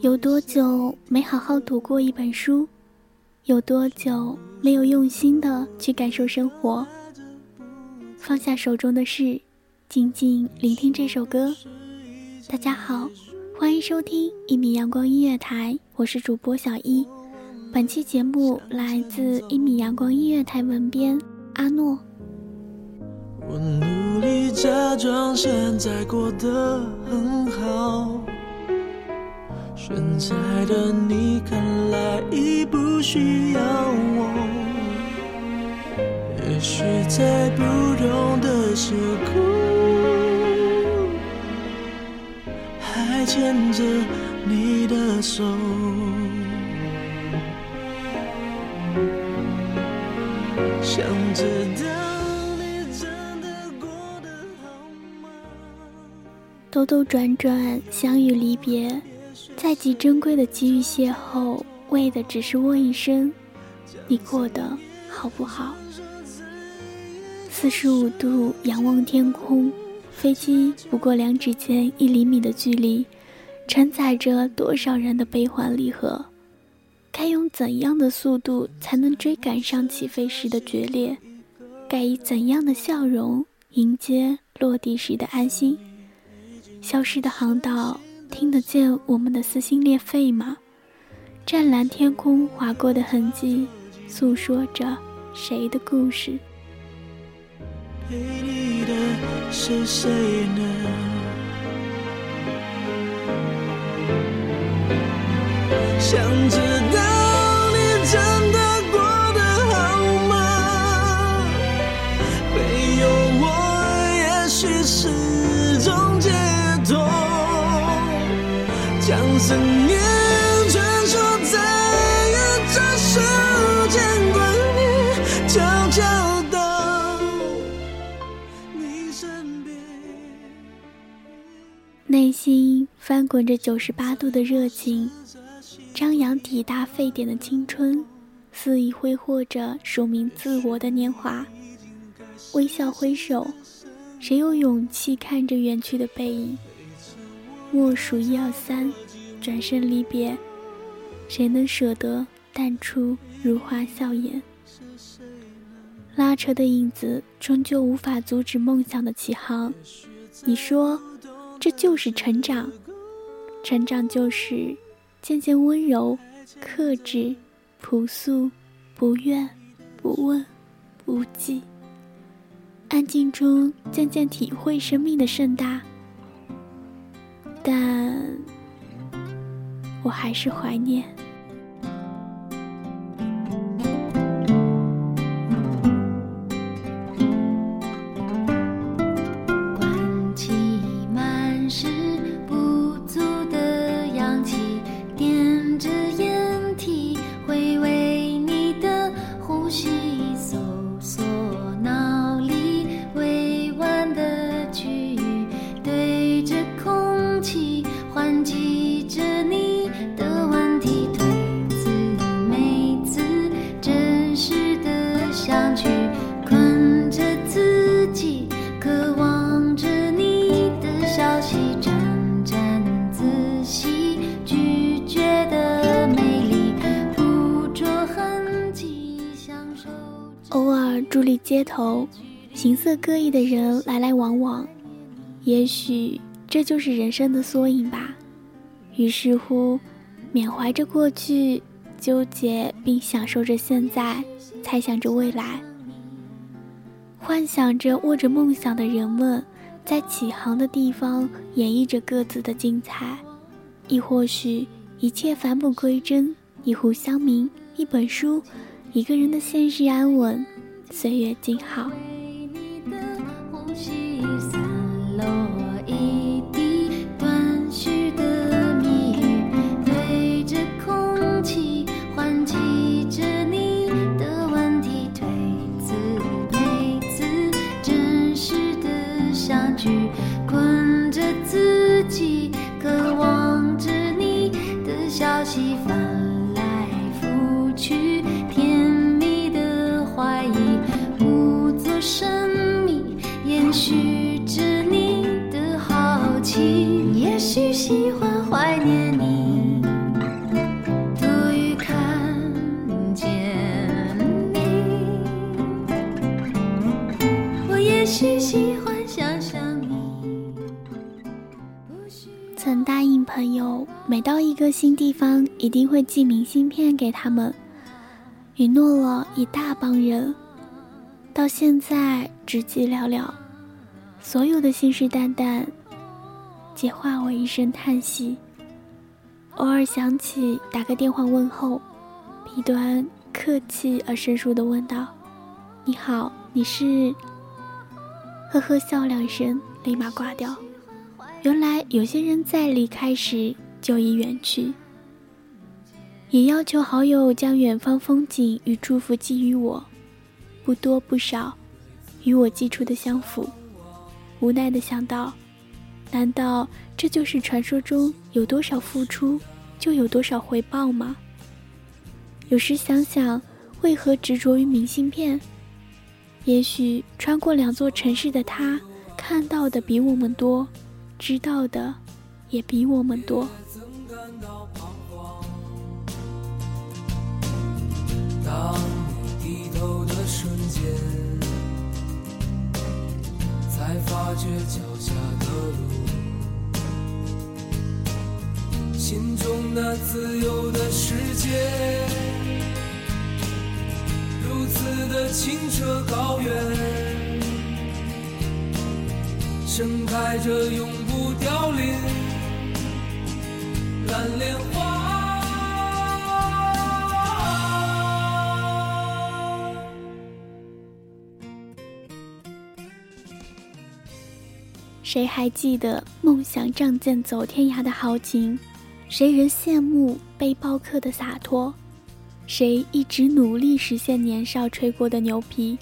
有多久没好好读过一本书？有多久没有用心的去感受生活？放下手中的事，静静聆听这首歌。大家好，欢迎收听一米阳光音乐台，我是主播小一。本期节目来自一米阳光音乐台文编阿诺。假装现在过得很好，现在的你看来已不需要我。也许在不同的时空，还牵着你的手。想知道兜兜转转，相遇离别，再极珍贵的机遇邂逅，为的只是问一声：你过得好不好？四十五度仰望天空，飞机不过两指间一厘米的距离，承载着多少人的悲欢离合？该用怎样的速度才能追赶上起飞时的决裂？该以怎样的笑容迎接落地时的安心？消失的航道，听得见我们的撕心裂肺吗？湛蓝天空划过的痕迹，诉说着谁的故事？陪你的是谁呢？将思念传说在宇宙时间观念，悄悄到你身边。内心翻滚着九十八度的热情，张扬抵达沸点的青春，肆意挥霍着署名自我的年华。微笑挥手，谁有勇气看着远去的背影？默数一二三，转身离别，谁能舍得淡出如花笑颜？拉扯的影子终究无法阻止梦想的起航。你说，这就是成长。成长就是渐渐温柔、克制、朴素，不怨、不问、不计。安静中渐渐体会生命的盛大，但我还是怀念。伫立街头，形色各异的人来来往往，也许这就是人生的缩影吧。于是乎，缅怀着过去，纠结并享受着现在，猜想着未来，幻想着握着梦想的人们，在起航的地方演绎着各自的精彩，亦或许一切返璞归真，一壶香茗，一本书，一个人的现实安稳，岁月静好。友，每到一个新地方，一定会寄明信片给他们，允诺了一大帮人，到现在只寄寥寥，所有的信誓旦旦，皆化为一声叹息。偶尔想起，打个电话问候，B 端客气而生疏的问道：“你好，你是？”呵呵笑两声，立马挂掉。原来有些人在离开时就已远去。也要求好友将远方风景与祝福寄予我，不多不少，与我寄出的相符。无奈的想到，难道这就是传说中有多少付出就有多少回报吗？有时想想，为何执着于明信片？也许穿过两座城市的他，看到的比我们多，知道的也比我们多。当你低头的瞬间，才发觉脚下的路，心中那自由的世界。如此的清澈高远，盛开着永不凋零蓝莲花。谁还记得梦想仗剑走天涯的豪情？谁人羡慕背包客的洒脱？谁一直努力实现年少吹过的牛皮？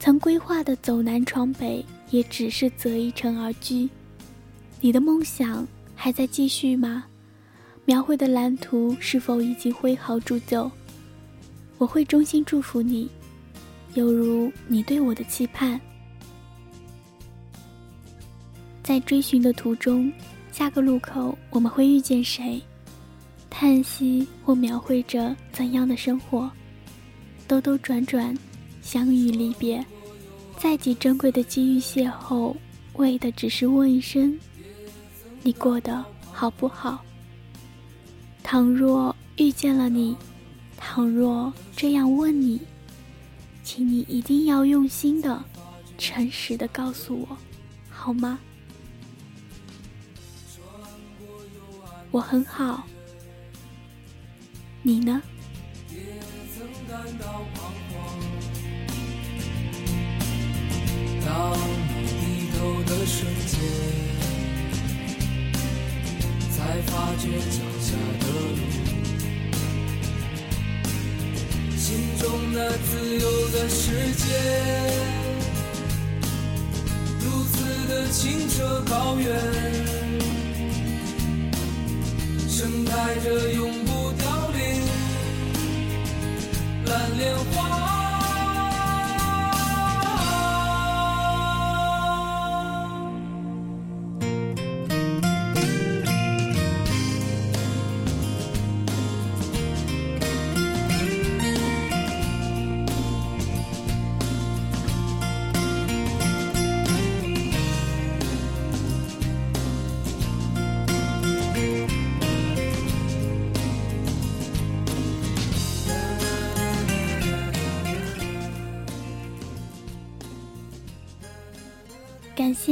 曾规划的走南闯北，也只是择一城而居。你的梦想还在继续吗？描绘的蓝图是否已经挥毫铸就？我会衷心祝福你，犹如你对我的期盼。在追寻的途中，下个路口我们会遇见谁？叹息或描绘着怎样的生活，兜兜转转，相遇离别，再几珍贵的机遇邂逅，为的只是问一声：你过得好不好？倘若遇见了你，倘若这样问你，请你一定要用心的、诚实的告诉我，好吗？我很好。你呢？当你低头的瞬间，才发觉脚下的路，心中那自由的世界，如此的清澈高远，盛开着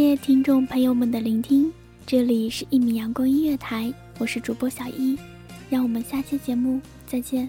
谢听众朋友们的聆听，这里是一米阳光音乐台，我是主播小一，让我们下期节目再见。